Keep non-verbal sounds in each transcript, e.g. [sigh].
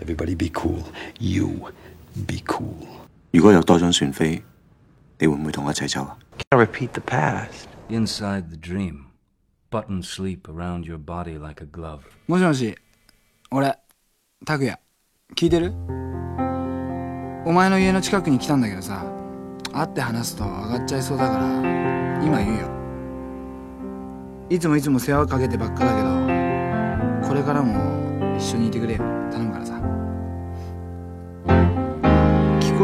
Everybody be cool. You be cool. 如果有多張船飛，你會唔會同我一齊走啊？Can't repeat the past? Inside the dream, buttons sleep around your body like a glove. もしもし、俺、拓也、聞いてる？お前の家の近くに来たんだけどさ、会って話すと上がっちゃいそうだから、今言うよ。いつもいつも世話かけてばっかだけど、これからも一緒にいてくれよ。頼むから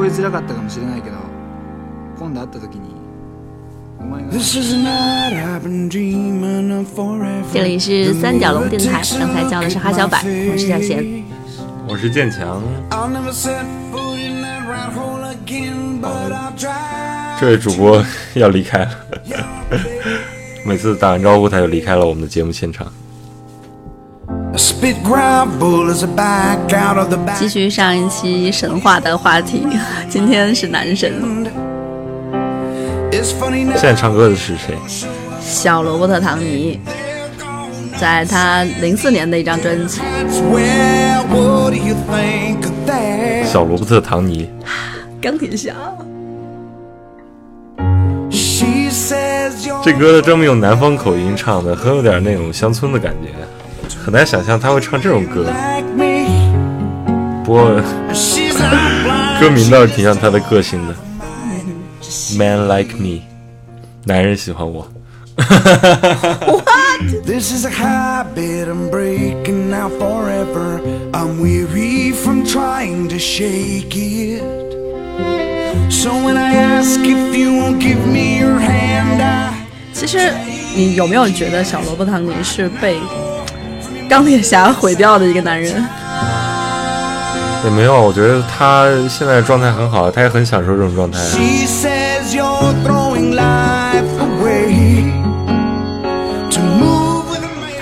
えづらかったかもしれないけど、今度会った時に、这里是三角龙电台，刚才叫的是哈小柏，我是小贤，我是建强。这位主播要离开了，[laughs] 每次打完招呼他就离开了我们的节目现场。 继续上一期神话的话题，[laughs] 今天是男神。现在唱歌的是谁？小罗伯特·唐尼，在他零四年的一张专辑。小罗伯特·唐尼，钢铁侠。这歌这么用南方口音唱的，很有点那种乡村的感觉，很难想象他会唱这种歌。不过歌名倒是挺像他的个性的。Man like me，男人喜欢我。This is a habit I'm breaking now forever. I'm weary from trying to shake it. So when I ask if you won't give me your hand, I 其实你有没有觉得小萝卜汤尼是被钢铁侠毁掉的一个男人？也没有，我觉得他现在状态很好，他也很享受这种状态。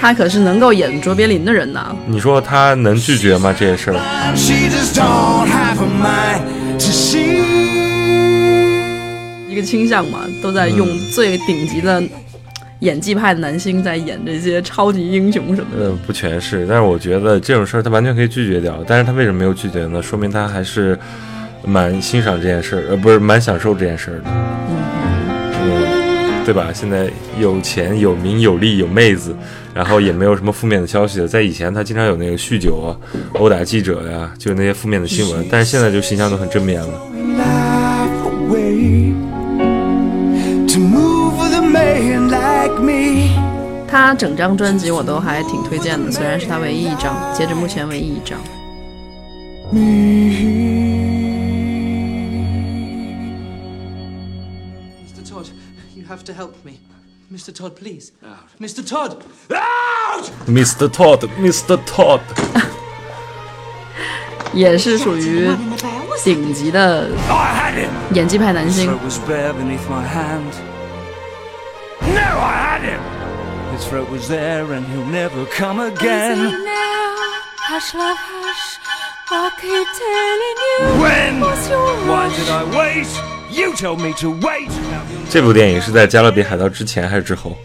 他可是能够演卓别林的人呢！你说他能拒绝吗？这些事儿？一个倾向嘛，都在用最顶级的演技派的男星在演这些超级英雄什么的。嗯，不全是，但是我觉得这种事儿他完全可以拒绝掉。但是他为什么没有拒绝呢？说明他还是蛮欣赏这件事儿，呃，不是蛮享受这件事儿的。嗯。对吧？现在有钱、有名、有利、有妹子，然后也没有什么负面的消息了。在以前，他经常有那个酗酒啊、殴打记者呀，就那些负面的新闻。但是现在就形象都很正面了。他整张专辑我都还挺推荐的，虽然是他唯一一张，截止目前唯一一张。Mr. Todd, you have to help me. Mr. Todd, please. Mr. Todd! Out! Mr. Todd, Mr. Todd. 也是属于顶级的演技派男星。No, I had him. His throat was there, and he'll never come again. Hush, love, hush. I keep telling you. When? Why did I wait? You told me to wait. 这部电影是在《加勒比海盗》之前还是之后？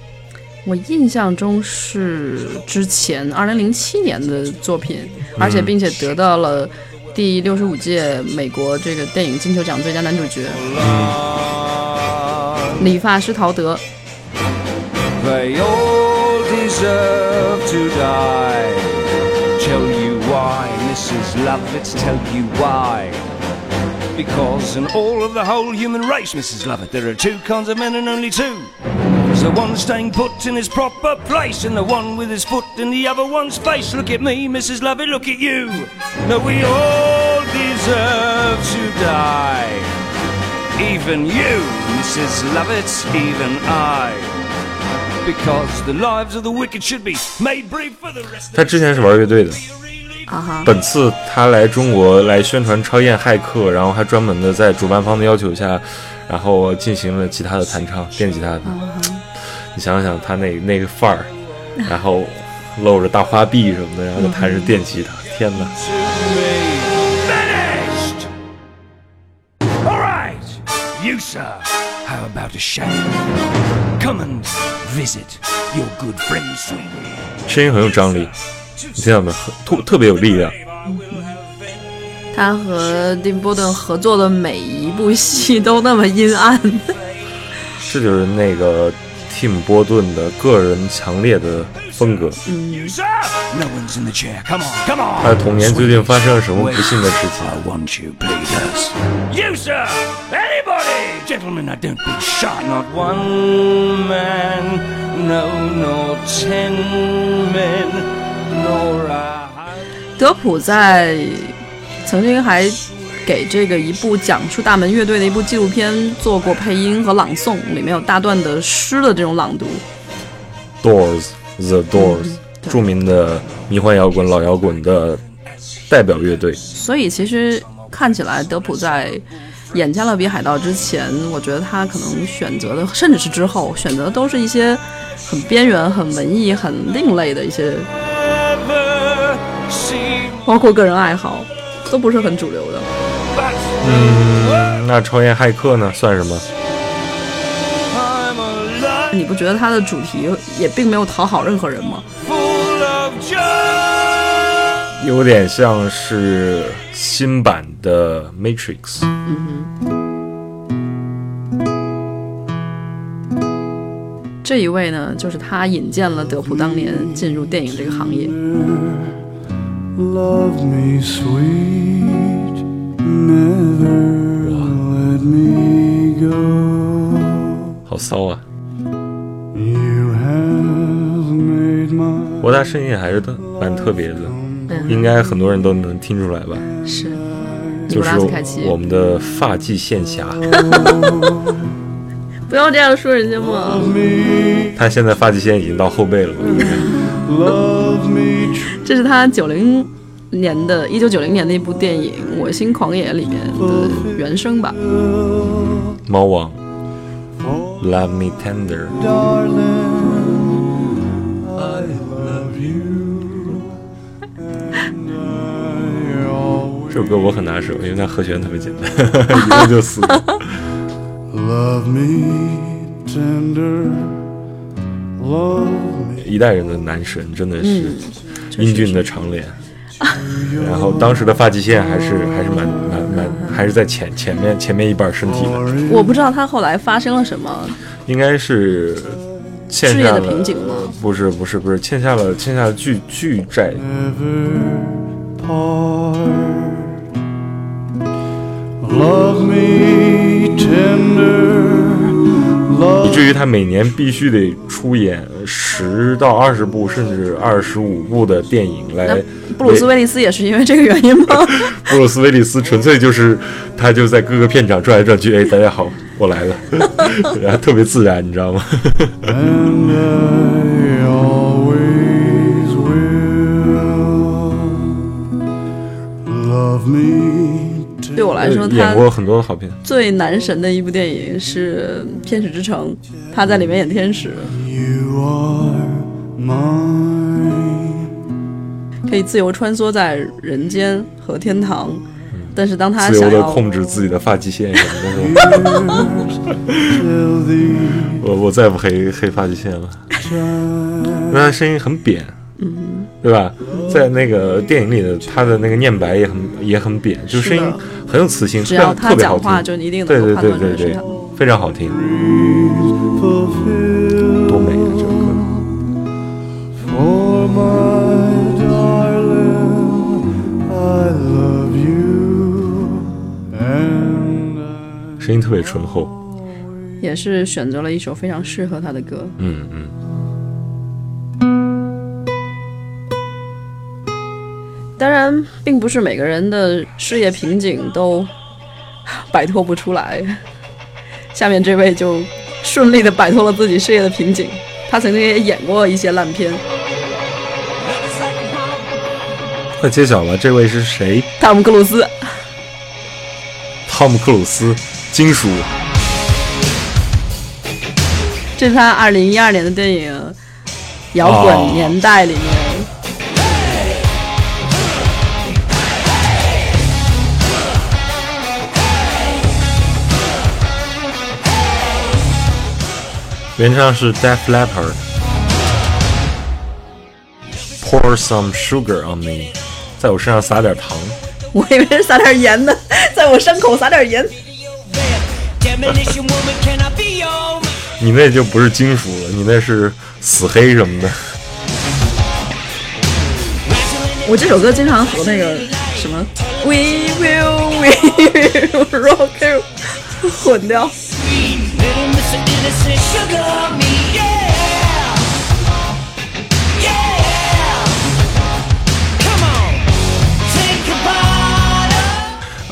我印象中是之前，二零零七年的作品，而且并且得到了第六十五届美国这个电影金球奖最佳男主角。理发师陶德。Because in all of the whole human race, Mrs. Lovett, there are two kinds of men and only two. There's the one staying put in his proper place, and the one with his foot in the other one's face. Look at me, Mrs. Lovett, look at you. No, we all deserve to die. Even you, Mrs. Lovett, even I. 他之前是玩乐队的。本次他来中国来宣传超验骇客，然后还专门的在主办方的要求下，然后进行了吉他的弹唱，电吉他的。你想想他那那个范儿，然后露着大花臂什么的，然后弹着电吉他，天哪！声音很有张力。你听到没有？特特别有力量。他和丁波顿合作的每一部戏都那么阴暗。[laughs] 这就是那个 Tim ·波顿的个人强烈的风格。You, sir! No one's in the chair. Come on, come on. 他的童年究竟发生了什么不幸的事情？Gentlemen, now don't be shy. Not one man, no, nor ten men, nor a 德普在曾经还给这个一部讲述大门乐队的一部纪录片做过配音和朗诵，里面有大段的诗的这种朗读。Doors，The Doors，、对著名的迷幻摇滚、老摇滚的代表乐队。所以其实看起来德普在演《加勒比海盗》之前，我觉得他可能选择的，甚至是之后选择的都是一些很边缘、很文艺、很另类的一些，包括个人爱好，都不是很主流的。嗯，那超验骇客呢？算什么？你不觉得他的主题也并没有讨好任何人吗？有点像是新版的 Matrix。嗯哼这一位呢，就是他引荐了德普当年进入电影这个行业。Love me sweet, never let me go. 好骚啊！You have made my 博大声音还是特蛮特别的，嗯，应该很多人都能听出来吧？是就是我。们的发际线侠，[laughs] 不要这样说人家嘛。他现在发际线已经到后背了。love me true. 这是他九零年的一九九零年的一部电影《我心狂野》里面的原声吧。猫王，Love Me Tender，I love you. 这首歌我很拿手，因为它和弦特别简单，[laughs] 一共就四个。love me tender. Love me 一代人的男神真的是嗯，英俊的长脸，然后当时的发际线还是还是蛮蛮蛮还是在前前面前面一半身体的，我不知道他后来发生了什么，应该是欠事业的下了瓶颈吗？不是不是不是欠下了欠下了巨巨债，never 以 Love 至于他每年必须得出演十到二十部甚至二十五部的电影来布鲁斯威利斯也是因为这个原因吗？[laughs] 布鲁斯威利斯纯粹就是他就在各个片场转来转去，哎，大家好，我来了，[laughs] 然后特别自然，你知道吗？[laughs] and I always will. Love me 对我来说，他演过很多好片，最男神的一部电影是《天使之城》，他在里面演天使，You are mine. 可以自由穿梭在人间和天堂。但是当他自由的想要控制自己的发际线什么的。[laughs] 我我再不黑黑发际线了，因为他声音很扁，嗯对吧？在那个电影里的他的那个念白也很也很扁，就声音很有磁性，只要他特别好讲话，听，就一定对对对对对非常好听，多美啊！这首歌。for my darling. I love you and I 声音特别醇厚，也是选择了一首非常适合他的歌。嗯嗯。然，并不是每个人的事业瓶颈都摆脱不出来。下面这位就顺利的摆脱了自己事业的瓶颈。他曾经也演过一些烂片，快揭晓吧，这位是谁？汤姆·克鲁斯。汤姆·克鲁斯，金属。这是他二零一二年的电影《摇哦滚年代》里面。原唱是 Death Letter，pour some sugar on me，在我身上撒点糖，我以为是撒点盐呢，[laughs] 在我伤口撒点盐。你那就不是金属了，你那是死黑什么的。我这首歌经常和那个什么，we will we will rock you 混掉。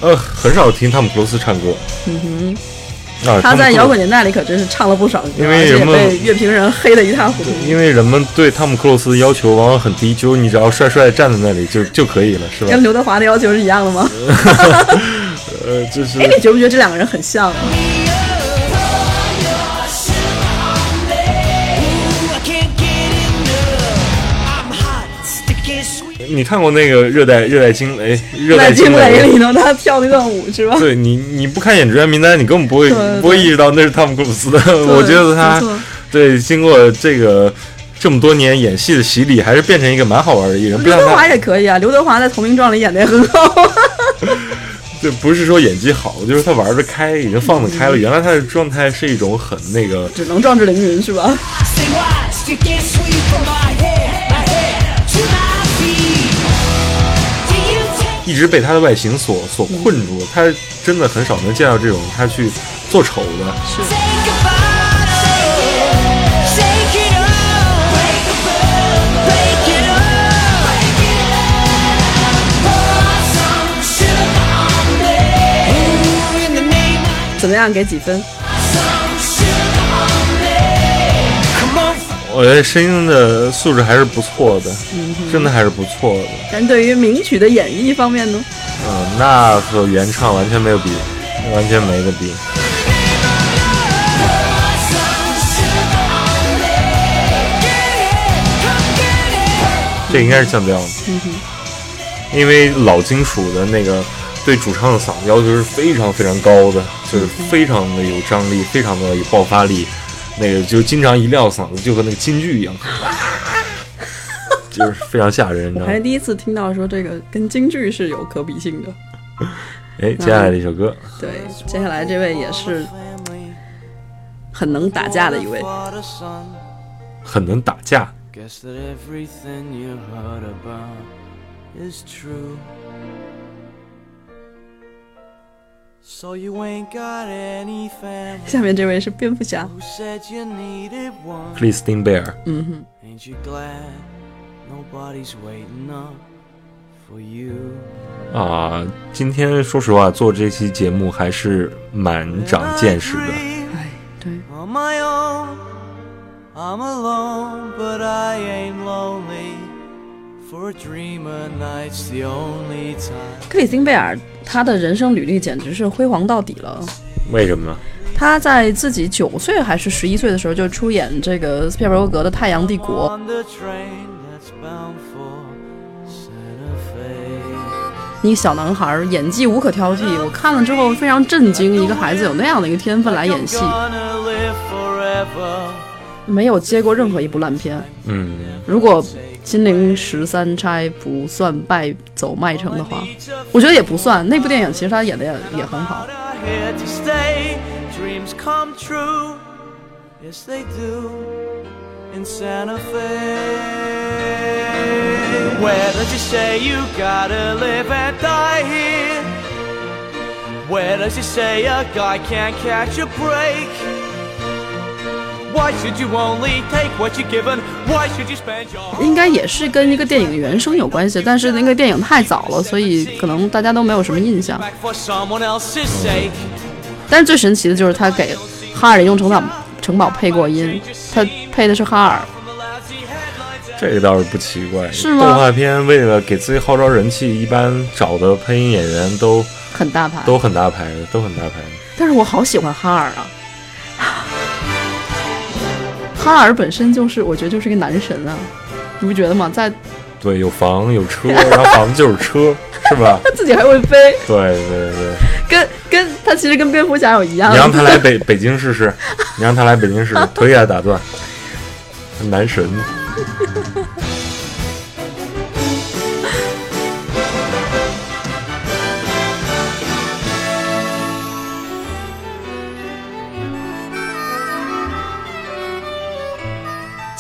呃，很少听汤姆克鲁斯唱歌。嗯哼。啊，他在摇滚年，代里可真是唱了不少歌，因为人们被乐评人黑得一塌糊涂。因为人们对汤姆克鲁斯的要求往往很低，就是你只要帅帅地站在那里就就可以了，是吧跟？刘德华的要求是一样的吗？[laughs] 呃，就是哎，你觉不觉得这两个人很像啊？你看过那个热带热带惊雷热带惊雷里头，他跳那段舞是吧？对你，你不看演职员名单，你根本不会对对不会意识到那是汤姆克鲁斯的。[laughs] 我觉得他对经过这个这么多年演戏的洗礼，还是变成一个蛮好玩的艺人。刘德华，也可以啊，刘德华在《投名状》里演的也很好。对不是说演技好，就是他玩的开，已经放得开了。原来他的状态是一种很那个，只能壮志凌云是吧？[laughs] 一直被他的外形所所困住。他真的很少能见到这种他去做丑的。Take a bite of, shake it up, 我觉得声音的素质还是不错的，真的还是不错的。但对于名曲的演绎方面呢？嗯，那和原唱完全没有比，完全没得比。这应该是降调的，因为老金属的那个对主唱的嗓子要求是非常非常高的，就是非常的有张力，非常的有爆发力，那个就经常一撂嗓子就和那个京剧一样，[laughs] 就是非常吓人，你知道吗我还是？第一次听到说这个跟京剧是有可比性的。[laughs] 哎，接下来一首歌，对，接下来这位也是很能打架的一位。很能打架，Guess that everything you heard about is true. 下面这位是蝙蝠侠贝尔。嗯哼?啊，今天说实话，做这期节目还是蛮长见识的。哎，对，On my own, I'm alone, but I ain't lonely. 克里斯汀贝尔他的人生履历简直是辉煌到底了。为什么呢？他在自己九岁还是十一岁的时候就出演这个斯皮尔伯格的《太阳帝国》.一个小男孩儿演技无可挑剔，我看了之后非常震惊，一个孩子有那样的一个天分来演戏.没有接过任何一部烂片。嗯，如果《金陵十三钗》不算败走麦城的话，我觉得也不算。那部电影其实他演的也也很好。应该也是跟一个电影原声有关系，但是那个电影太早了，所以可能大家都没有什么印象。back for someone else's sake? 但是最神奇的就是他给哈尔的用城堡城堡配过音，他配的是哈尔。这个倒是不奇怪。是吗动画片为了给自己号召人气，一般找的配音演员都很大牌，都很大牌的，都很大牌的。但是我好喜欢哈尔啊！哈尔本身就是，我觉得就是一个男神啊，你不觉得吗？在对，有房有车，然后房子就是车，[laughs] 是吧？他自己还会飞，对对对，跟跟他其实跟蝙蝠侠有一样。你让他来北北京试试，你让他来北京试试，腿给他打断，男神。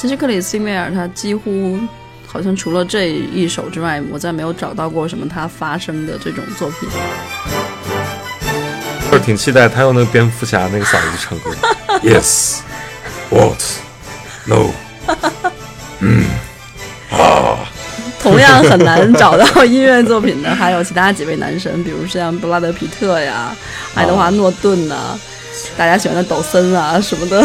其实克里斯汀贝尔他几乎好像除了这一首之外，我再没有找到过什么他发声的这种作品。就是挺期待他用那个蝙蝠侠那个嗓子唱歌。[laughs] yes, what, no，[laughs] 同样很难找到音乐作品的 [laughs] 还有其他几位男神，比如像布拉德皮特呀、爱德华诺顿呐、大家喜欢的抖森啊什么的。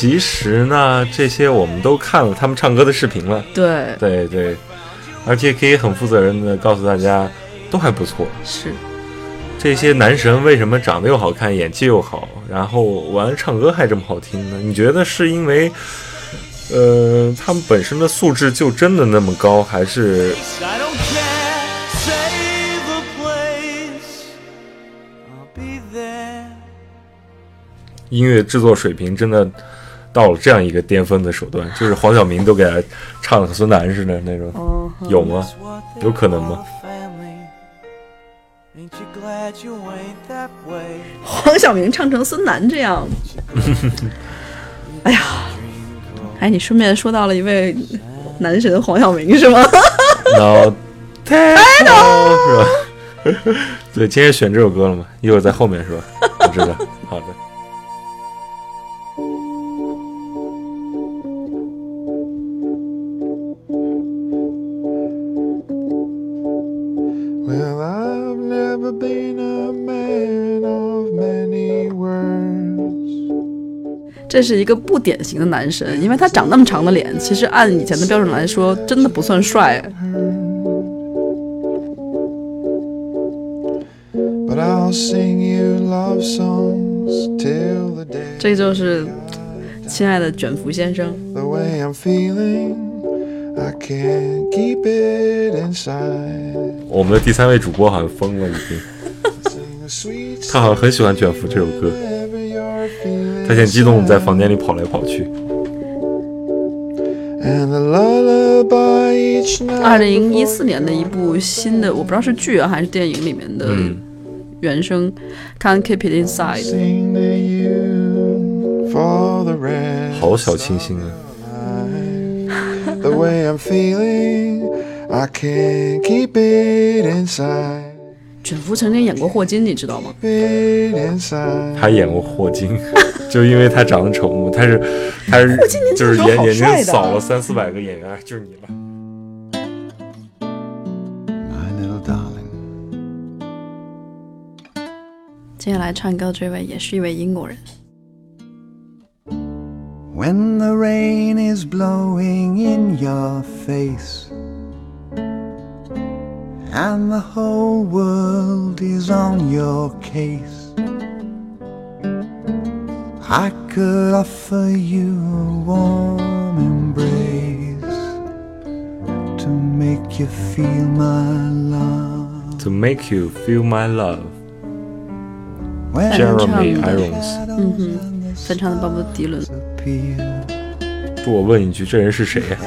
其实呢，这些我们都看了他们唱歌的视频了。对，对对，而且可以很负责任的告诉大家，都还不错。是这些男神为什么长得又好看，演技又好，然后完了唱歌还这么好听呢？你觉得是因为，呃，他们本身的素质就真的那么高，还是 I don't care. Save the place. I'll be there. 音乐制作水平真的到了这样一个巅峰的手段？就是黄晓明都给他唱的和孙楠似的那种，哦，有吗有可能吗?黄晓明唱成孙楠这样，哎呀，哎，你顺便说到了一位男神黄晓明是吗？脑太是吧？[laughs] 对，今天选这首歌了吗？一会儿在后面是吧？我知道，好的。这是一个不典型的男神，因为他长那么长的脸，其实按以前的标准来说真的不算帅。这就是亲爱的卷福先生。我们的第三位主播好像疯了，已经。他好像很喜欢卷福这首歌。他现在激动地在房间里跑来跑去。And a lullaby each night. 二零一四年的一部新的，我不知道是剧啊还是电影里面的嗯原声，《Can't Keep It Inside》。Sing to you for the rest. 好小清新啊！The way I'm feeling, I can't keep it inside. 卷福曾经演过霍金，你知道吗？他演过霍金，[laughs] 就因为他长得丑嘛，他是他是就是眼眼睛扫了三四百个演员，就是你了。My little darling. 接下来唱歌这位也是一位英国人，When the rain is blowing in your face and the whole world is on your case, I could offer you a warm embrace to make you feel my love. To make you feel my love, When Jeremy 唱的 Irons。嗯哼，翻唱的鲍勃迪伦。 appear. 不，我问一句，这人是谁呀、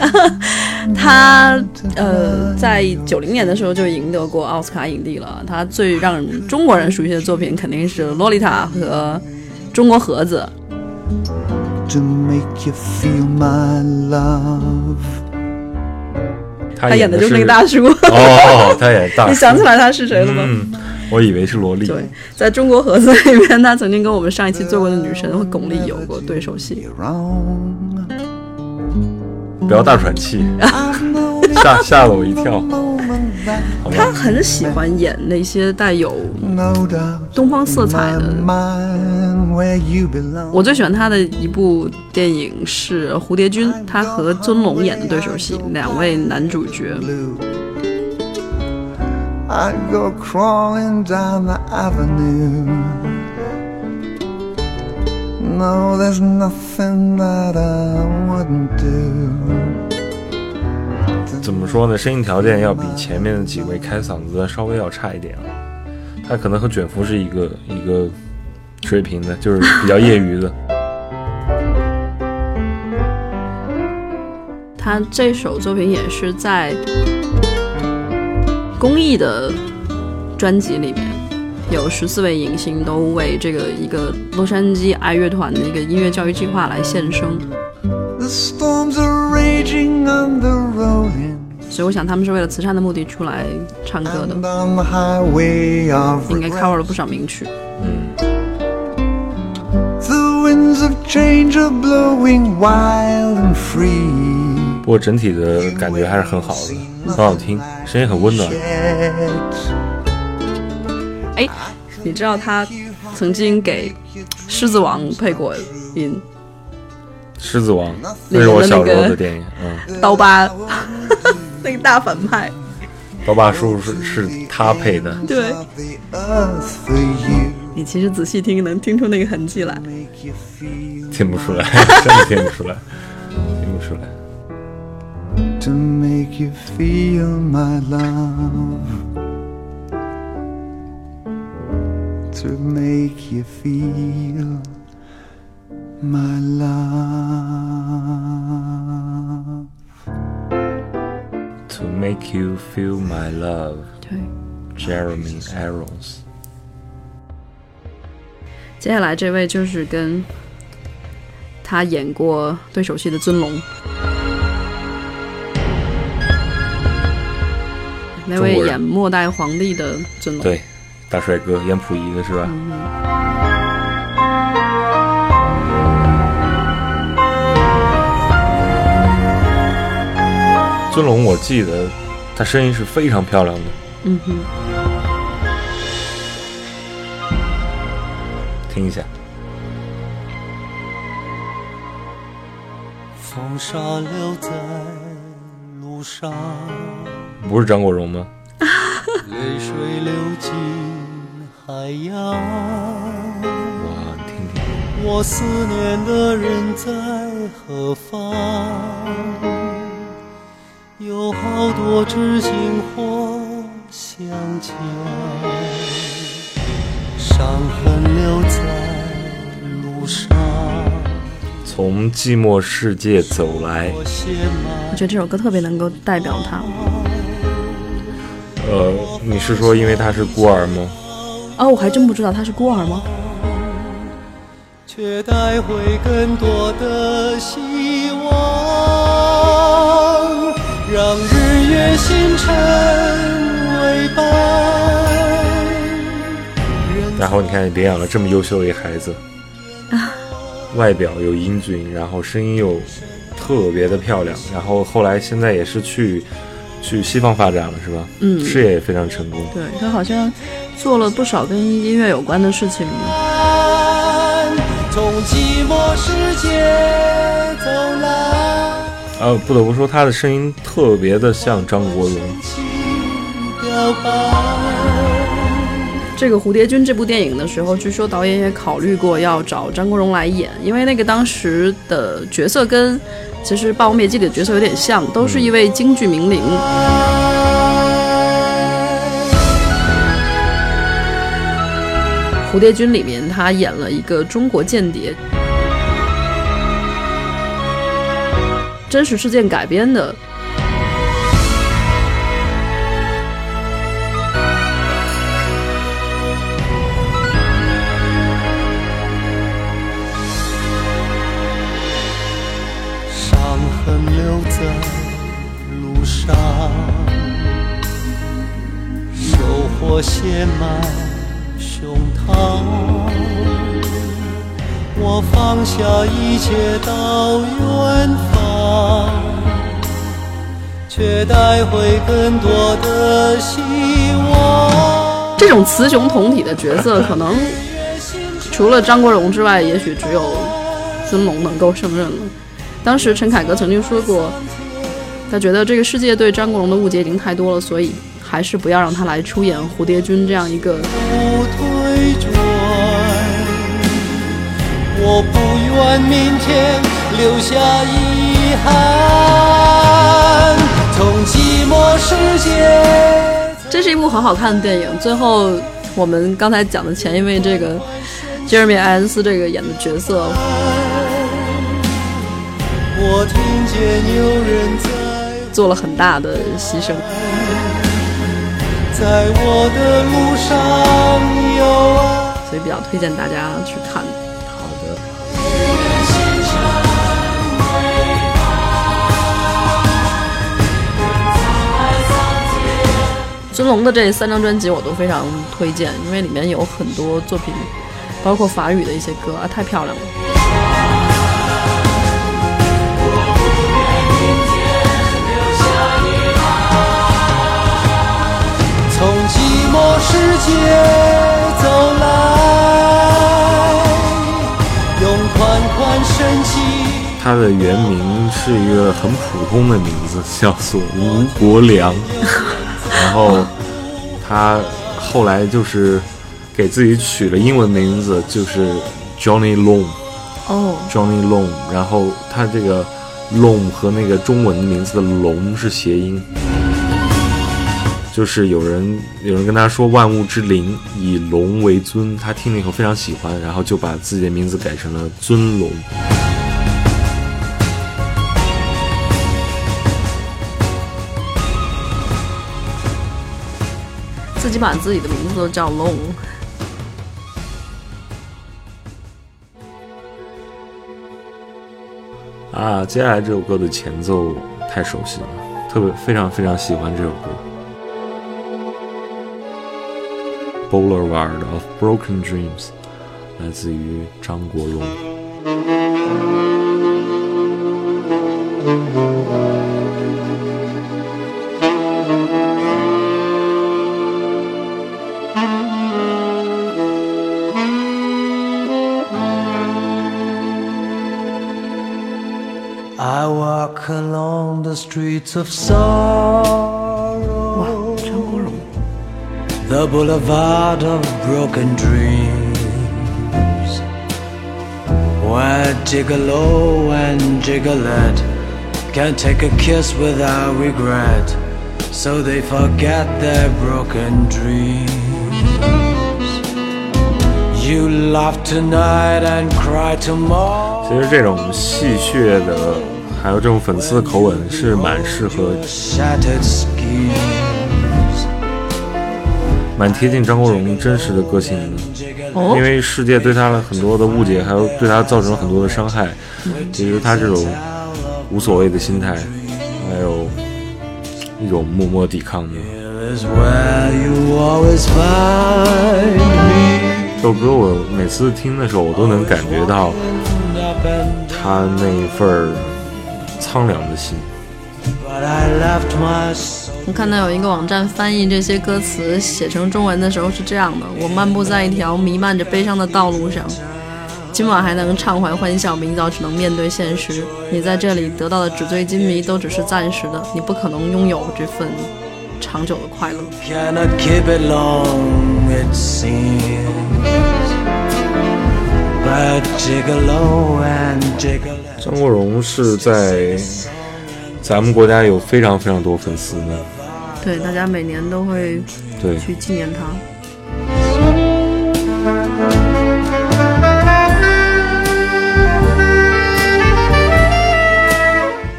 [laughs] 他呃，在九零年的时候就赢得过奥斯卡影帝了。他最让中国人熟悉的作品肯定是《洛丽塔》和《中国盒子》。to make you feel my love. 他他演的的就是那个大叔。哦，他演大叔。[laughs] 你想起来他是谁了吗？嗯，我以为是萝莉。对，在中国盒子里面，他曾经跟我们上一期做过的女神巩俐有过对手戏。不要大喘气 [laughs] 吓吓了我一跳 [laughs] 他很喜欢演那些带有东方色彩的。我最喜欢他的一部电影是蝴蝶君他和尊龙演的对手戏两位男主角。I go crawling down the avenue No, there's nothing that I wouldn't do. 怎么说呢？声音条件要比前面的几位开嗓子的稍微要差一点啊。他可能和卷福是一个一个水平的，就是比较业余的。[laughs] 他这首作品也是在公益的专辑里面有十四位影星都为这个一个洛杉矶爱乐团的一个音乐教育计划来献声。The storms are raging the 所以我想，他们是为了慈善的目的出来唱歌的，应该 cover 了不少名曲。嗯。不过整体的感觉还是很好的，很好听，声音很温暖。你知道他曾经给《狮子王》配过音，狮子王，里那是我小时候的电影，嗯，刀疤 [laughs] 那个大反派，刀疤叔是是他配的，对.你其实仔细听能听出那个痕迹来。听不出来，[laughs] 真的听不出来，听不出来。to make you feel my love. To make you feel my love. To make you feel my love, 对，Jeremy Irons。接下来这位就是跟他演过对手戏的尊龙，那位演末代皇帝的尊龙。对，大帅哥演溥仪的是吧？尊龙，我记得他声音是非常漂亮的。嗯哼，听一下，风沙留在路上，不是张国荣吗？泪水流进海洋。我，听听，我思念的人在何方？有好多知心话相交，伤痕留在路上。从寂寞世界走来，我觉得这首歌特别能够代表他。呃，你是说因为他是孤儿吗？哦，我还真不知道他是孤儿吗？却带回更多的希望，让日月星辰为伴。然后你看，领养了这么优秀的一个孩子，外表又英俊，然后声音又特别的漂亮，然后后来现在也是去去西方发展了，是吧？嗯事业也非常成功。对他好像做了不少跟音乐有关的事情。从寂寞世界走来，呃，不得不说，他的声音特别的像张国荣。这个《蝴蝶君》这部电影的时候，据说导演也考虑过要找张国荣来演，因为那个当时的角色跟其实《霸王别姬》里的角色有点像，都是一位京剧名伶。《蝴蝶君》里面，他演了一个中国间谍，真实事件改编的。写满胸膛。我放下一切到远方，却带回更多的希望。这种雌雄同体的角色，可能除了张国荣之外，也许只有尊龙能够胜任了。当时陈凯歌曾经说过，他觉得这个世界对张国荣的误解已经太多了，所以还是不要让他来出演《蝴蝶君》这样一个不退转，我不愿明天留下遗憾。从寂寞世界。这是一部很好看的电影。最后，我们刚才讲的前一位这个杰瑞米·艾恩斯这个演的角色，我听见有人在做了很大的牺牲。在我的路上有爱。所以比较推荐大家去看。好的，尊龙的这三张专辑我都非常推荐，因为里面有很多作品，包括法语的一些歌啊，太漂亮了。世界走来，用款款深情。他的原名是一个很普通的名字，叫做吴国良。[laughs] 然后他后来就是给自己取了英文名字，就是 Johnny Long。哦，Johnny Long，然后他这个 Long 和那个中文名字的龙是谐音，就是有人有人跟他说万物之灵以龙为尊，他听了以后非常喜欢，然后就把自己的名字改成了尊龙。自己把自己的名字都叫 Long。啊，接下来这首歌的前奏太熟悉了，特别非常非常喜欢这首歌。Boulevard of Broken Dreams，来自于张国荣。 I walk along the streets of 哇， the boulevard of broken dreams, where gigolo and gigolette can take a kiss without regret, so they forget their broken dreams. You laugh tonight and cry tomorrow. 其实这种戏谑的，还有这种粉丝的口吻是蛮适合、 Shattered schemes. 蛮贴近张国荣真实的个性的。哦因，为世界对他的很多的误解，还有对他造成了很多的伤害。其实他这种无所谓的心态，还有一种默默抵抗的。这首歌我每次听的时候，我都能感觉到他那一份儿苍凉的心。我看到有一个网站翻译这些歌词写成中文的时候是这样的：我漫步在一条弥漫着悲伤的道路上，今晚还能畅怀欢笑，明早只能面对现实。你在这里得到的纸醉金迷都只是暂时的，你不可能拥有这份长久的快乐。张国荣是在咱们国家有非常非常多粉丝的，对，大家每年都会对，去纪念他。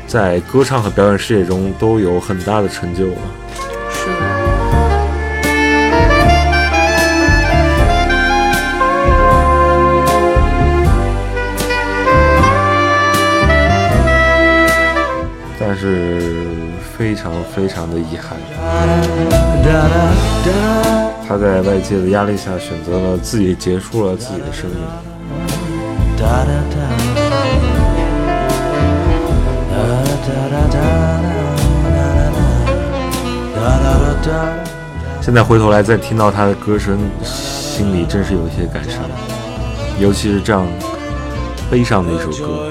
在歌唱和表演事业中都有很大的成就了。非常非常的遗憾，他在外界的压力下选择了自己，结束了自己的生命。现在回头来再听到他的歌声，心里真是有一些感伤，尤其是这样悲伤的一首歌。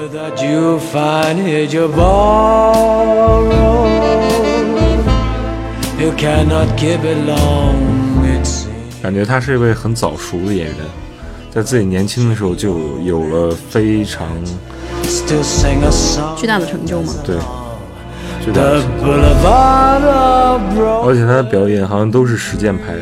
you cannot give it long, it 感觉他是一位很早熟的演员，在自己年轻的时候就有了非常巨大的成就吗？对，而且他的表演好像都是实践派的。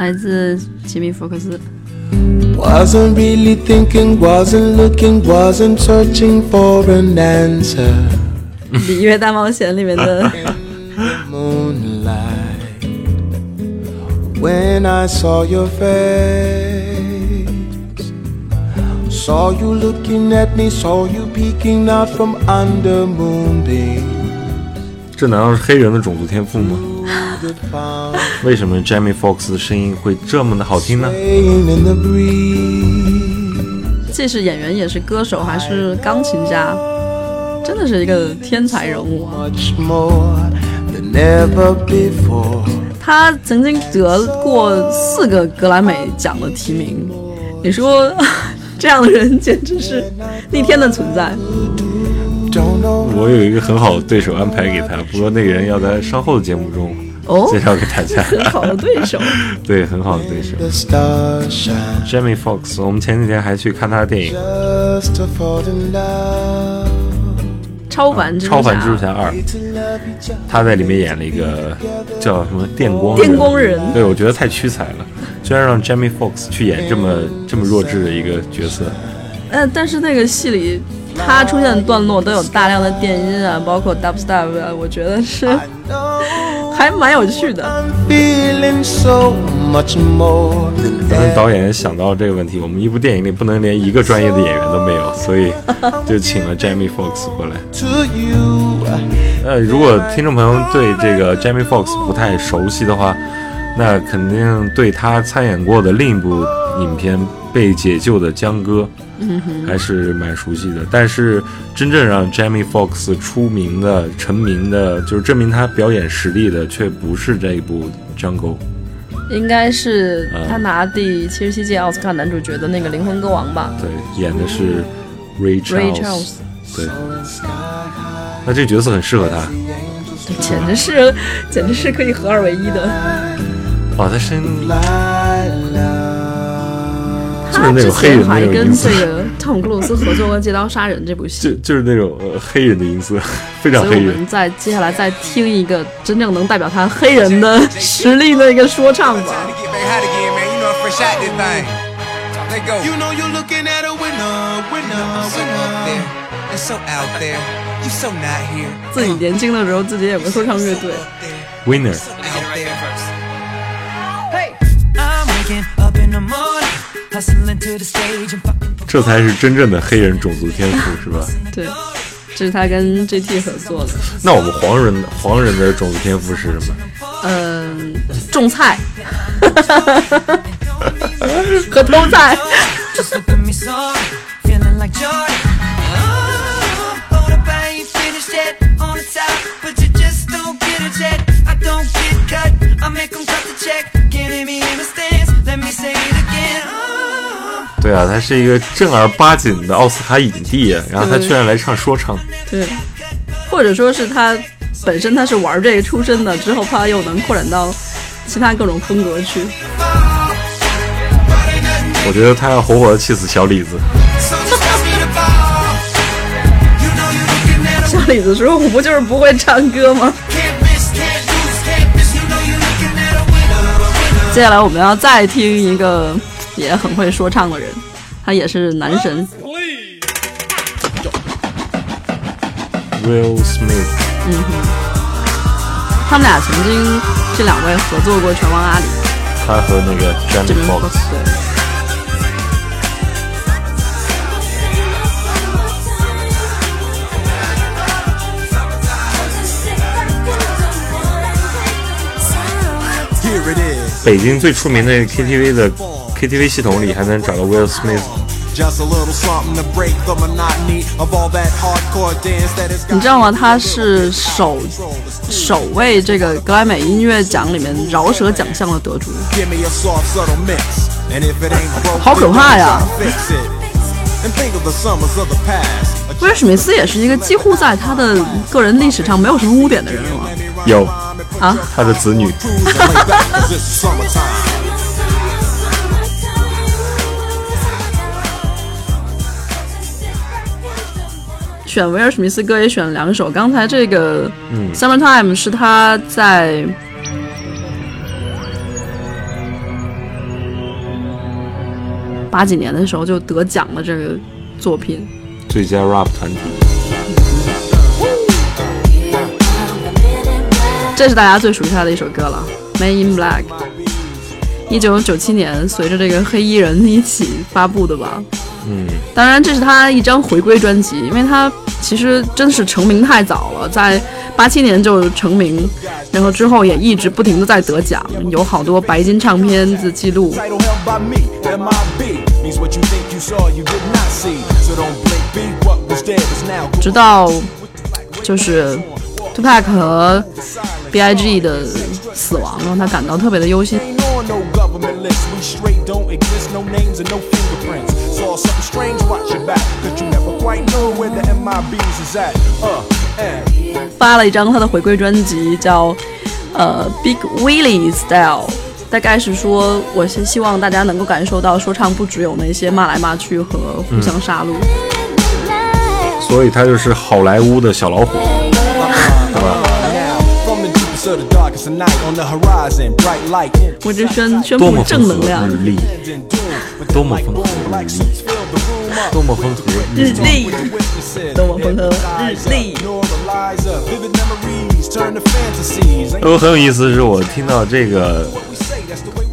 来自吉米·福克斯。 Wasn't really thinking, wasn't looking, wasn't searching for an answer. 《里约大冒险》里面的 Moonlight. When [laughs] I saw your face, saw you looking at me, saw you peeking out from under moonbeams. 这难道是黑人的种族天赋吗？ 为什么 Jamie Foxx 的声音会这么的好听呢.既是演员，也是歌手，还是钢琴家，真的是一个天才人物。Much more than ever before. 他曾经得过四个格莱美奖的提名，你说 [laughs] 这样的人简直是逆天的存在。我有一个很好的对手安排给他，不过那个人要在稍后的节目中哦介绍给大家。[laughs] 很好的对手，[laughs] 对，很好的对手。Jamie Foxx，我们前几天还去看他的电影.超凡蜘《超凡蜘蛛侠侠二》.他在里面演了一个叫什么电光电光人对我觉得太屈才了，居然让 Jamie Foxx 去演这么这么弱智的一个角色。呃，但是那个戏里他出现的段落都有大量的电音啊，包括 dubstep 啊，我觉得是还蛮有趣的。咱们导演想到这个问题，我们一部电影里不能连一个专业的演员都没有，所以 [laughs] 就请了 Jamie Foxx 过来。呃，如果听众朋友对这个 Jamie Foxx 不太熟悉的话，那肯定对他参演过的另一部影片《被解救的江歌》还是蛮熟悉的。但是真正让 Jamie Foxx 出名的、成名的，就是证明他表演实力的，却不是这一部《Jungle》。应该是嗯他拿第七十七届奥斯卡男主角的那个《灵魂歌王》吧对，演的是 Ray，Ray Charles。Charles，对，那这个角色很适合他。对，简直是 [laughs] 简直是可以合二为一的。哇，他声音就还有还跟这个汤姆克鲁斯合作过借刀杀人这部戏，[laughs] 就就是那种呃黑人的音色，[laughs] 非常好看。我们再接下来再听一个真正能代表他黑人的实力的一个说唱吧，[laughs] 自己年轻的时候自己也会说唱乐队。Winner。这才是真正的黑人种族天赋，是吧？对，这是他跟 GT 合作的。那我们黄人黄人的种族天赋是什么？嗯，种菜 [laughs] 和偷菜。[laughs] 对啊，他是一个正儿八经的奥斯卡影帝，啊然后他居然来唱说唱，对，或者说是他本身他是玩这个出身的，之后他又能扩展到其他各种风格去。我觉得他要活活的气死小李子。[laughs] 小李子说：“我不就是不会唱歌吗？” [laughs] 接下来我们要再听一个也很会说唱的人，他也是男神，Will Smith，嗯哼。他们俩曾经这两位合作过《拳王阿里》他和那个 Jamie 这边 Foxx，对。北京最出名的 KTV 的 KTV 系统里还能找到 Will Smith。你知道吗？他是首首位这个格莱美音乐奖里面饶舌奖项的得主，好可怕呀！威尔史密斯也是一个几乎在他的个人历史上没有什么污点的人了。有啊，他的子女。选威尔史密斯歌也选了两首，刚才这个《Summertime》是他在。八几年的时候就得奖的，这个作品，最佳 rap 团体，这是大家最熟悉他的一首歌了，《Man in Black》，一九九七年随着这个黑衣人一起发布的吧。嗯，当然这是他一张回归专辑，因为他其实真的是成名太早了，在八七年就成名，然后之后也一直不停的在得奖，有好多白金唱片的记录，直到就是 Tupac 和 B.I.G. 的死亡让他感到特别的忧心。Ain't on no government list, we straight don't exist, no names and no fingerprints. Saw something strange, watch your back, cause you never quite know where the MIBs is at. Uh, and 发了一张他的回归专辑，叫呃 Big Willie Style，大概是说，我是希望大家能够感受到说唱不只有那些骂来骂去和互相杀戮。所以他就是好莱坞的小老虎，我这宣宣布多么风和正能量，日丽，多么风和日丽，多么风和日丽。多么风和日丽。我很有意思，是我听到这个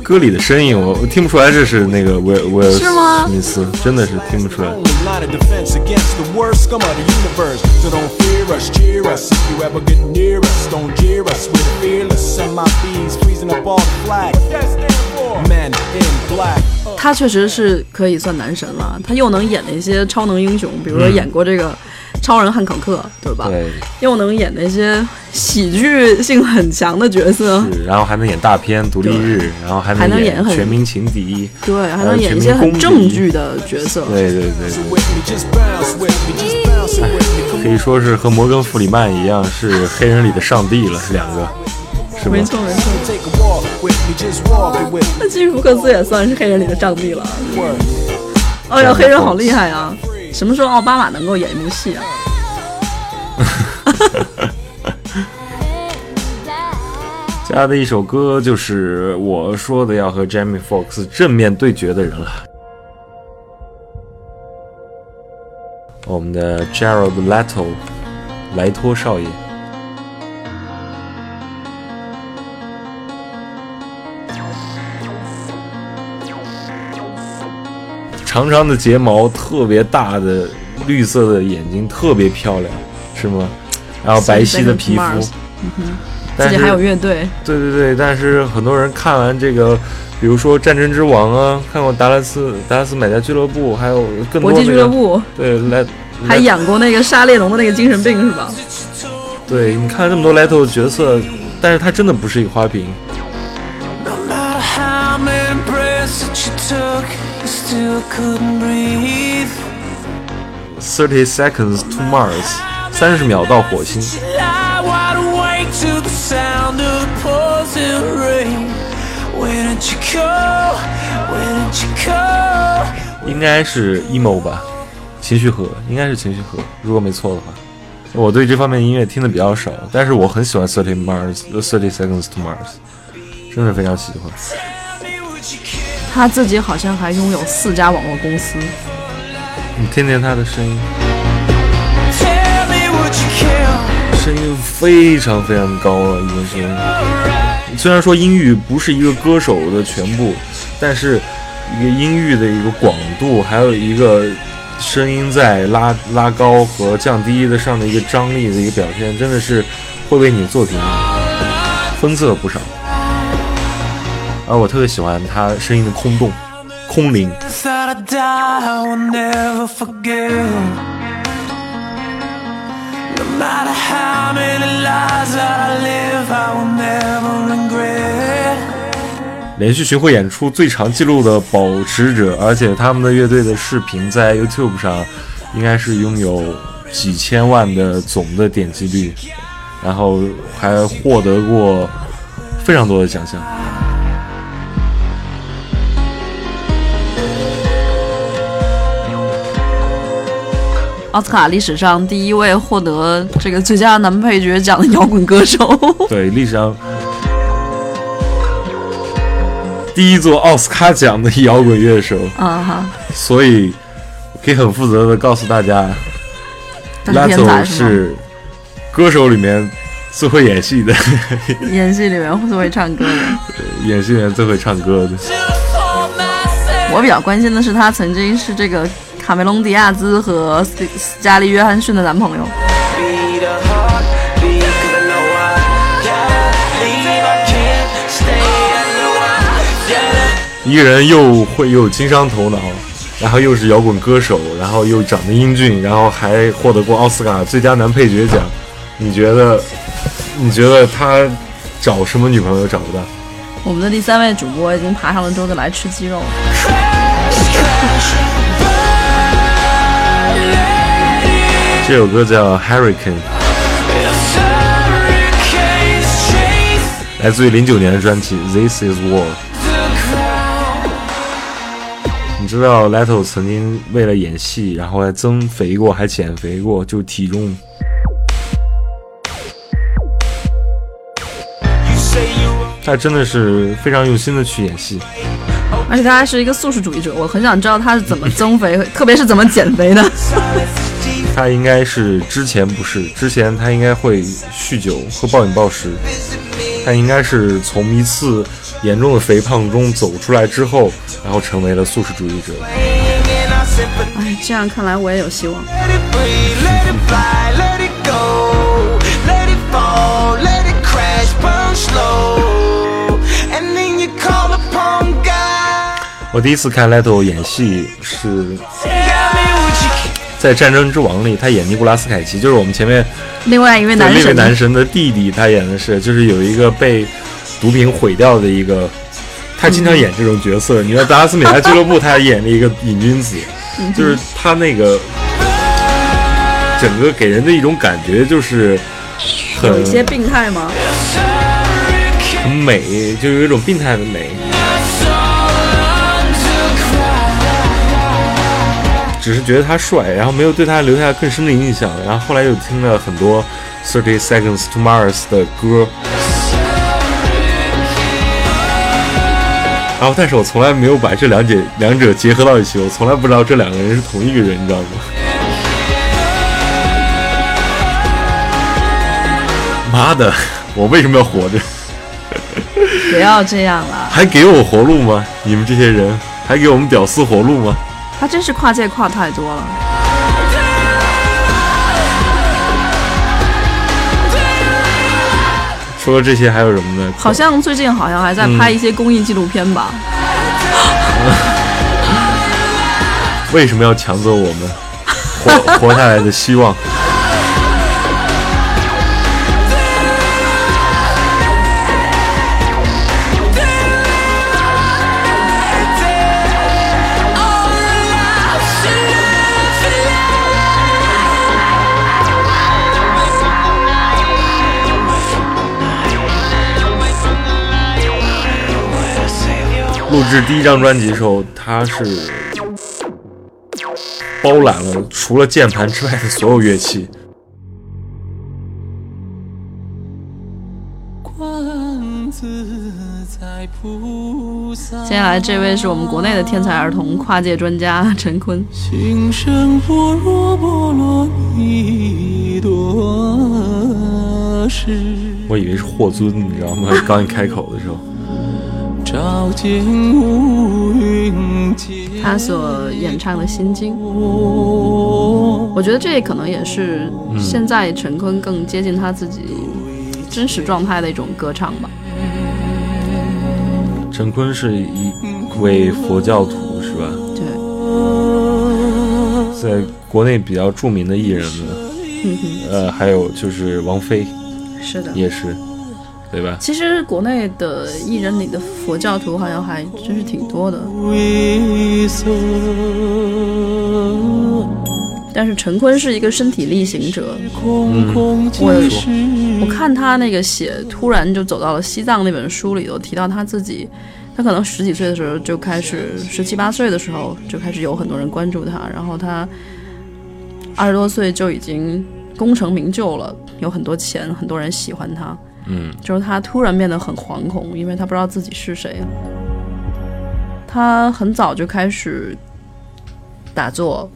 歌里的声音，我我听不出来这是那个威尔威尔是吗史密斯，真的是听不出来。Only line of defense against the worst scum of the universe. So don't fear us, cheer us. If you ever get near us, don't jeer us. We're fearless. MIBs freezing up all the flag. What that stand for? Men in black. 他确实是可以算男神了，他又能演那些超能英雄，比如说嗯演过这个超人汉考克，对吧？对，又能演那些喜剧性很强的角色，是，然后还能演大片《独立日》，然后还还能演全民情敌》，对，还能演一些很正剧的角色。对对对可以说是和摩根·弗里曼一样，是黑人里的上帝了，两个，是没？错没错.那基福克斯也算是黑人里的上帝了。哎呀，黑人好厉害啊！什么时候奥巴马能够演一部戏啊？[laughs] 加的一首歌就是我说的要和 Jamie Foxx 正面对决的人了。我们的 Gerald Leto，莱托少爷。长长的睫毛，特别大的绿色的眼睛，特别漂亮，是吗？然后白皙的皮肤嗯哼，但是自己还有乐队，对对对，但是很多人看完这个，比如说《战争之王》啊，看过达拉斯达拉斯买家俱乐部，还有更多、国那个、际俱乐部，对来还演过那个沙列龙的那个精神病是吧？对你看了这么多 Leto 的角色，但是他真的不是一个花瓶。Thirty seconds to Mars，三十秒到火星。应该是 emo 吧，情绪盒应该是情绪盒，如果没错的话。我对这方面音乐听的比较少，但是我很喜欢 Thirty Mars Thirty Seconds to Mars，真的非常喜欢。他自己好像还拥有四家网络公司。你听听他的声音，Tell me would you kill? 声音非常非常高了，已经是。虽然说音域不是一个歌手的全部，但是一个音域的一个广度，还有一个声音在拉拉高和降低的上的一个张力的一个表现，真的是会为你作品增色不少。而我特别喜欢他声音的空洞、空灵。连续巡回演出最长记录的保持者，而且他们的乐队的视频在 YouTube 上应该是拥有几千万的总的点击率，然后还获得过非常多的奖项。奥斯卡历史上第一位获得这个最佳男配角奖的摇滚歌手。[laughs] 对，历史上第一座奥斯卡奖的摇滚乐手，啊哈，所以可以很负责的告诉大家他是天才，Lato 是？是歌手里面最会演戏的，[laughs] 演戏里面最会唱歌的。演戏里面最会唱歌的。我比较关心的是，他曾经是这个卡梅隆·迪亚兹和斯斯嘉丽·约翰逊的男朋友。一个人又会又有经商头脑，然后又是摇滚歌手，然后又长得英俊，然后还获得过奥斯卡最佳男配角奖。你觉得？你觉得他找什么女朋友找不到？我们的第三位主播已经爬上了桌子来吃鸡肉。这首歌叫《Hurricane》，来自于零九年的专辑《This Is War》。你知道 Leto 曾经为了演戏，然后还增肥过，还减肥过，就体重。他真的是非常用心的去演戏，而且他还是一个素食主义者，我很想知道他是怎么增肥，[laughs] 特别是怎么减肥的。他应该是之前不是，之前他应该会酗酒，喝暴饮暴食。他应该是从一次严重的肥胖中走出来之后，然后成为了素食主义者。哎，这样看来我也有希望。我第一次看 Leto 演戏是在《战争之王》里，他演尼古拉斯凯奇，就是我们前面另外一位男另一位神，男神的弟弟，他演的是就是有一个被毒品毁掉的一个，他经常演这种角色。你知道达拉斯美拉俱乐部，他还演了一个瘾君子，嗯就是他那个整个给人的一种感觉就是很有一些病态吗？很美，就有一种病态的美。只是觉得他帅，然后没有对他留下更深的印象。然后后来又听了很多 Thirty Seconds to Mars 的歌，然后但是我从来没有把这两者两者结合到一起，我从来不知道这两个人是同一个人，你知道吗？[laughs] 妈的，我为什么要活着？不要这样了，还给我活路吗？你们这些人还给我们屌丝活路吗？他真是跨界跨太多了。除了这些还有什么呢？好像最近好像还在拍一些公益纪录片吧？[laughs] 为什么要抢走我们活活下来的希望？录制第一张专辑的时候，他是包揽了除了键盘之外的所有乐器。接下来这位是我们国内的天才儿童跨界专家陈坤。心生般若波罗蜜多时，我以为是霍尊，你知道吗？刚一开口的时候。他所演唱的《心经》，我觉得这可能也是现在陈坤更接近他自己真实状态的一种歌唱吧。陈坤是一位佛教徒，是吧？对，在国内比较著名的艺人们，呃，还有就是王菲，是的，也是，对吧？其实国内的艺人里的佛教徒好像还真是挺多的，但是陈坤是一个身体力行者。我我看他那个写，突然就走到了西藏那本书里头，提到他自己，他可能十几岁的时候就开始，十七八岁的时候就开始有很多人关注他，然后他二十多岁就已经功成名就了，有很多钱，很多人喜欢他。嗯，就是他突然变得很惶恐，因为他不知道自己是谁。他很早就开始打坐，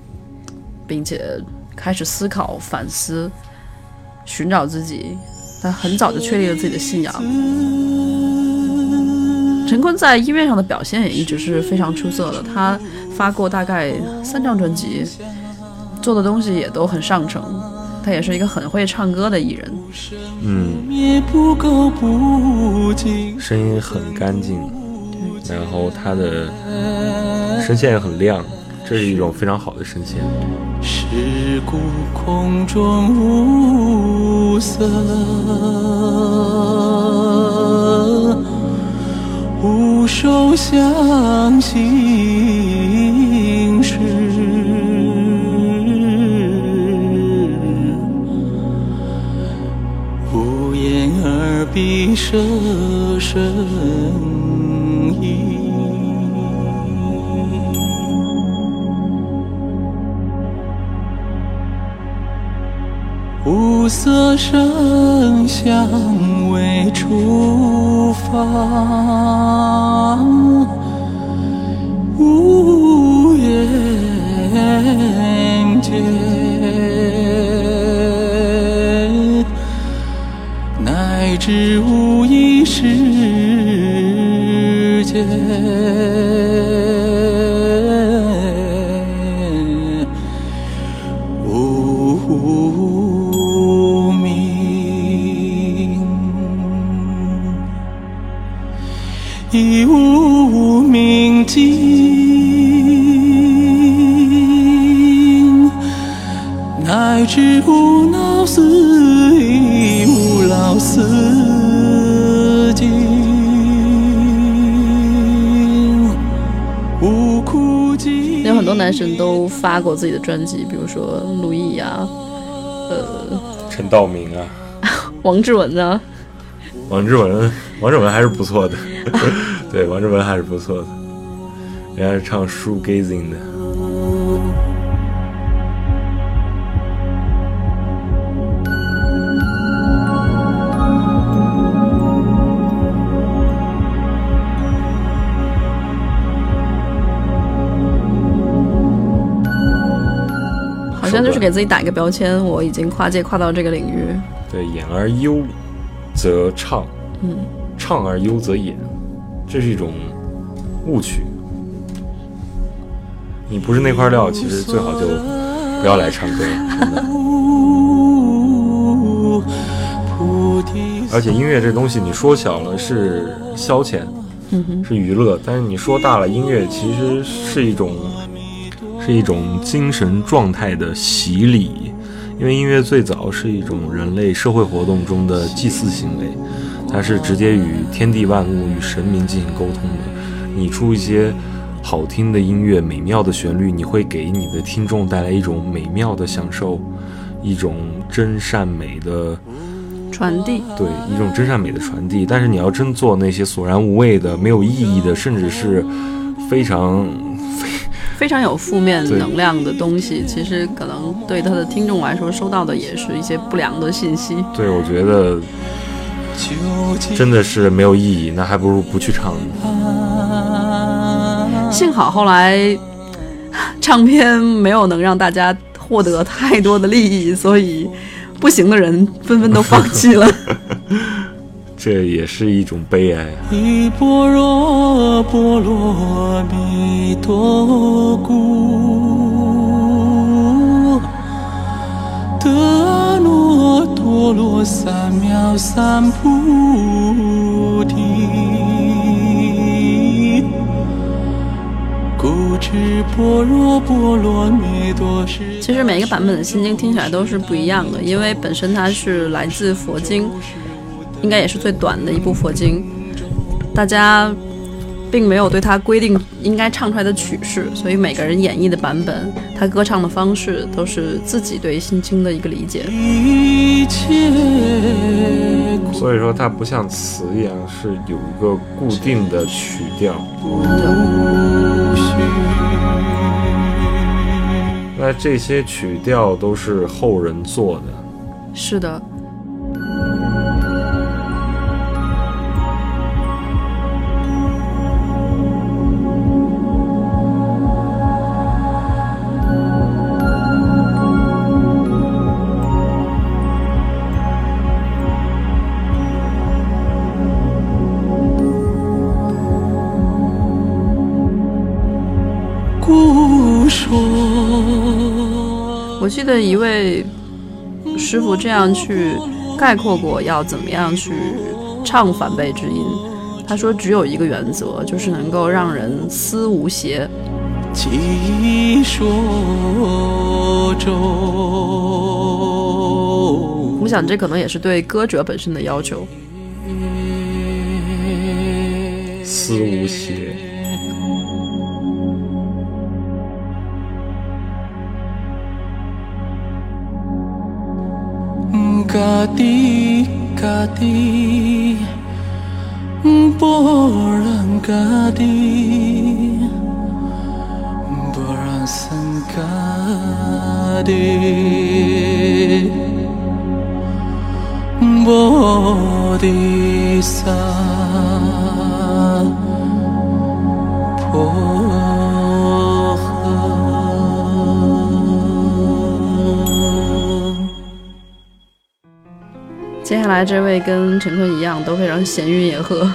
并且开始思考、反思、寻找自己。他很早就确立了自己的信仰。陈坤在音乐上的表现也一直是非常出色的，他发过大概三张专辑，做的东西也都很上乘。他也是一个很会唱歌的艺人。嗯，声音很干净，然后他的声线也很亮，这是一种非常好的声线。是故空中无色，无手相行而闭舌声。无色声香味触法，无眼界，是无意识界。无明，亦无明尽，乃至无老死，死尽，无苦尽。有很多男神都发过自己的专辑，比如说陆毅呀、呃，陈道明啊，[laughs] 王志文啊，王志文，王志文还是不错的，[laughs] 对，王志文还是不错的，人家是唱 shoegazing 的。给自己打一个标签，我已经跨界跨到这个领域。对，演而优则唱，嗯，唱而优则演，这是一种误区。你不是那块料，其实最好就不要来唱歌，真的。[laughs] 而且音乐这东西，你说小了是消遣，嗯哼，是娱乐，但是你说大了，音乐其实是一种是一种精神状态的洗礼。因为音乐最早是一种人类社会活动中的祭祀行为，它是直接与天地万物、与神明进行沟通的。你出一些好听的音乐、美妙的旋律，你会给你的听众带来一种美妙的享受，一种真善美的传递，对，一种真善美的传递。但是你要真做那些索然无味的、没有意义的，甚至是非常非常有负面能量的东西，其实可能对他的听众来说，收到的也是一些不良的信息。对我觉得真的是没有意义，那还不如不去唱呢。幸好后来唱片没有能让大家获得太多的利益，所以不行的人纷纷都放弃了。[laughs] [laughs] 这也是一种悲哀啊。依般若波罗蜜多故，得阿耨多罗三藐三菩提。故知般若波罗蜜多时。其实每一个版本的心经听起来都是不一样的，因为本身它是来自佛经，应该也是最短的一部佛经，大家并没有对它规定应该唱出来的曲式，所以每个人演绎的版本，他歌唱的方式都是自己对心经的一个理解。所以说它不像词一样是有一个固定的曲调。那这些曲调都是后人做的。是的，故说我记得一位师傅这样去概括过，要怎么样去唱反背之音，他说只有一个原则，就是能够让人思无邪。我想这可能也是对歌者本身的要求。思无邪。嘎滴嘎滴，波浪嘎滴，接下来这位跟陈坤一样，都非常闲云野鹤，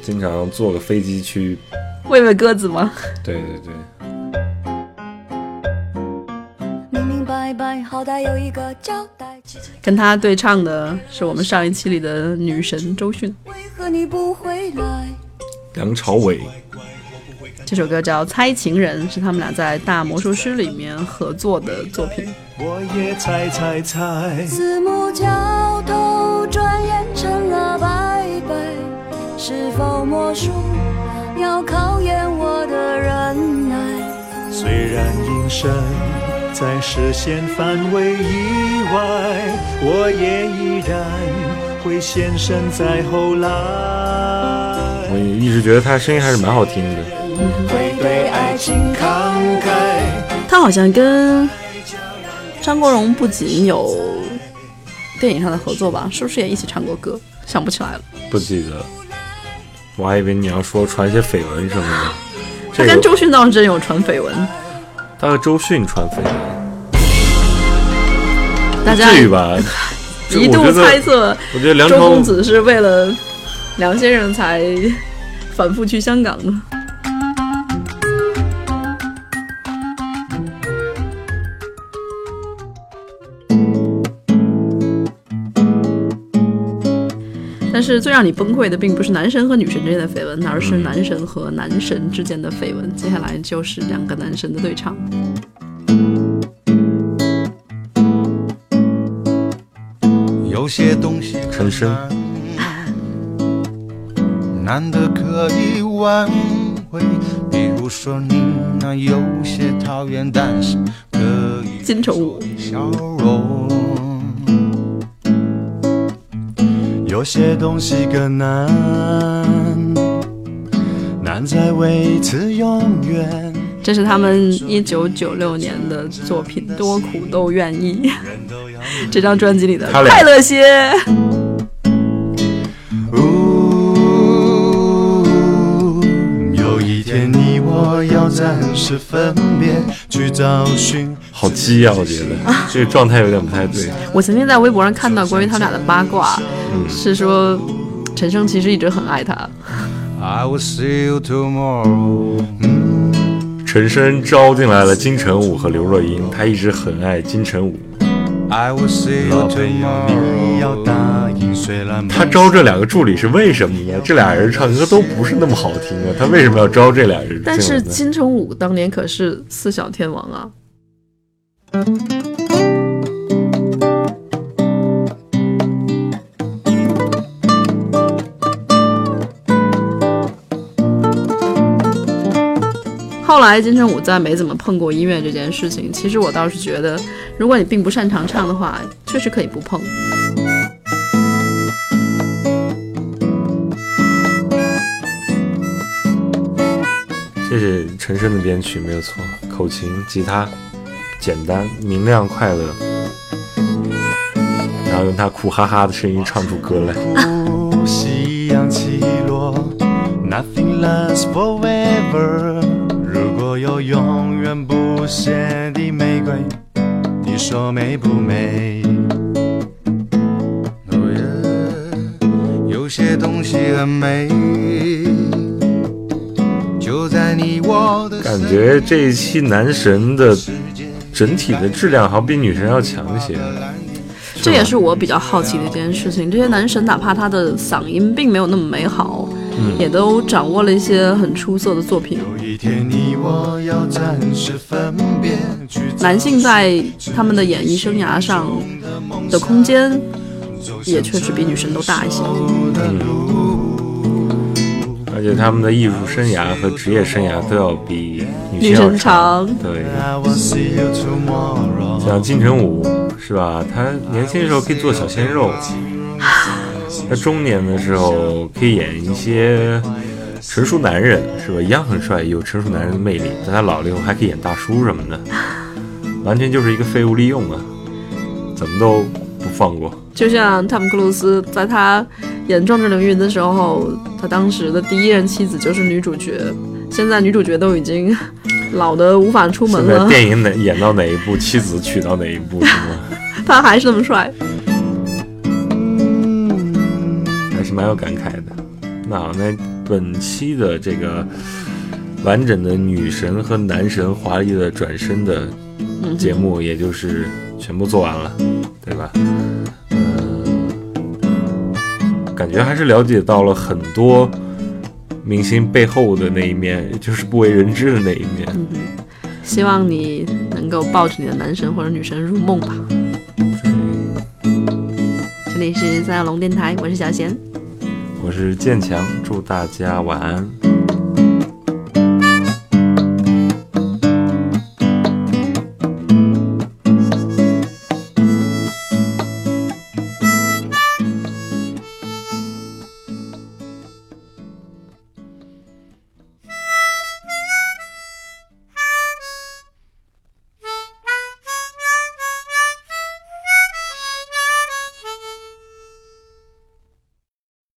经常坐个飞机去喂喂鸽子吗？对对对。明明白白，好歹有一个交代。跟他对唱的是我们上一期里的女神周迅。为何你不回来？梁朝伟。这首歌叫《猜情人》，是他们俩在《大魔术师》里面合作的作品。我也猜猜猜，四目交投，转眼成了拜拜。是否魔术要考验我的忍耐？虽然隐身在视线范围以外，我也依然会现身在后来。我一直觉得他声音还是蛮好听的。会对爱情慷慨。他好像跟张国荣不仅有电影上的合作吧，是不是也一起唱过歌？想不起来了，不记得。我还以为你要说传一些绯闻什么的。[laughs] 他跟周迅倒是真有传绯闻。他和周迅传绯闻，大家至于吧？[laughs] 一度猜测，我觉得梁周公子是为了梁先生才反复去香港的。是最让你崩溃的，并不是男神和女神之间的绯闻，而是男神和男神之间的绯闻。接下来就是两个男神的对唱。有些东西陈升，难得可以挽回，比如说你那有些讨厌，但是可以金城武有些东西更难，难在维持永远。这是他们一九九六年的作品《多苦都愿意》，[laughs] 这张专辑里的《快乐些》。有一天你我要暂时分别，去找寻。好鸡啊！我觉得这个状态有点不太对。[laughs] 我曾经在微博上看到关于他们俩的八卦，嗯、是说陈升其实一直很爱他。I will see you tomorrow、嗯。陈升招进来了金城武和刘若英，他一直很爱金城武。I will see you tomorrow。他招这两个助理是为什么呢？这俩人唱歌都不是那么好听啊，他为什么要招这俩人？但是金城武当年可是四小天王啊。后来金城武再没怎么碰过音乐这件事情，其实我倒是觉得，如果你并不擅长唱的话，确实可以不碰。这是陈升的编曲没有错，口琴、吉他，简单、明亮、快乐，然后用他苦哈哈的声音唱出歌来。夕阳起落，Nothing lasts forever。如果有永远不谢的玫瑰，你说美不美？有些东西很美。就在你我的感觉这一期男神的整体的质量好像比女神要强一些。这也是我比较好奇的一件事情。这些男神哪怕他的嗓音并没有那么美好，嗯也都掌握了一些很出色的作品。一天你我要暂时分别，去男性在他们的演艺生涯上的空间，也确实比女神都大一些。而且他们的艺术生涯和职业生涯都要比女女性要长对。像金城武是吧？他年轻的时候可以做小鲜肉，[sighs] 他中年的时候可以演一些成熟男人是吧？一样很帅，有成熟男人的魅力。但他老了以后还可以演大叔什么的，[sighs] 完全就是一个废物利用啊！怎么都不放过。就像汤姆克鲁斯在他演《壮志凌云》的时候，他当时的第一任妻子就是女主角，现在女主角都已经老的无法出门了，电影哪演到哪一部，妻子娶到哪一部是吗？[laughs] 他还是那么帅。还是蛮有感慨的。那好，那本期的这个完整的女神和男神华丽的转身的节目，也就是全部做完了，对吧？嗯、感觉还是了解到了很多明星背后的那一面，也 [laughs] 就是不为人知的那一面。希望你能够抱着你的男神或者女神入梦吧。这里是三角龙电台，我是小贤。我是建强，祝大家晚安。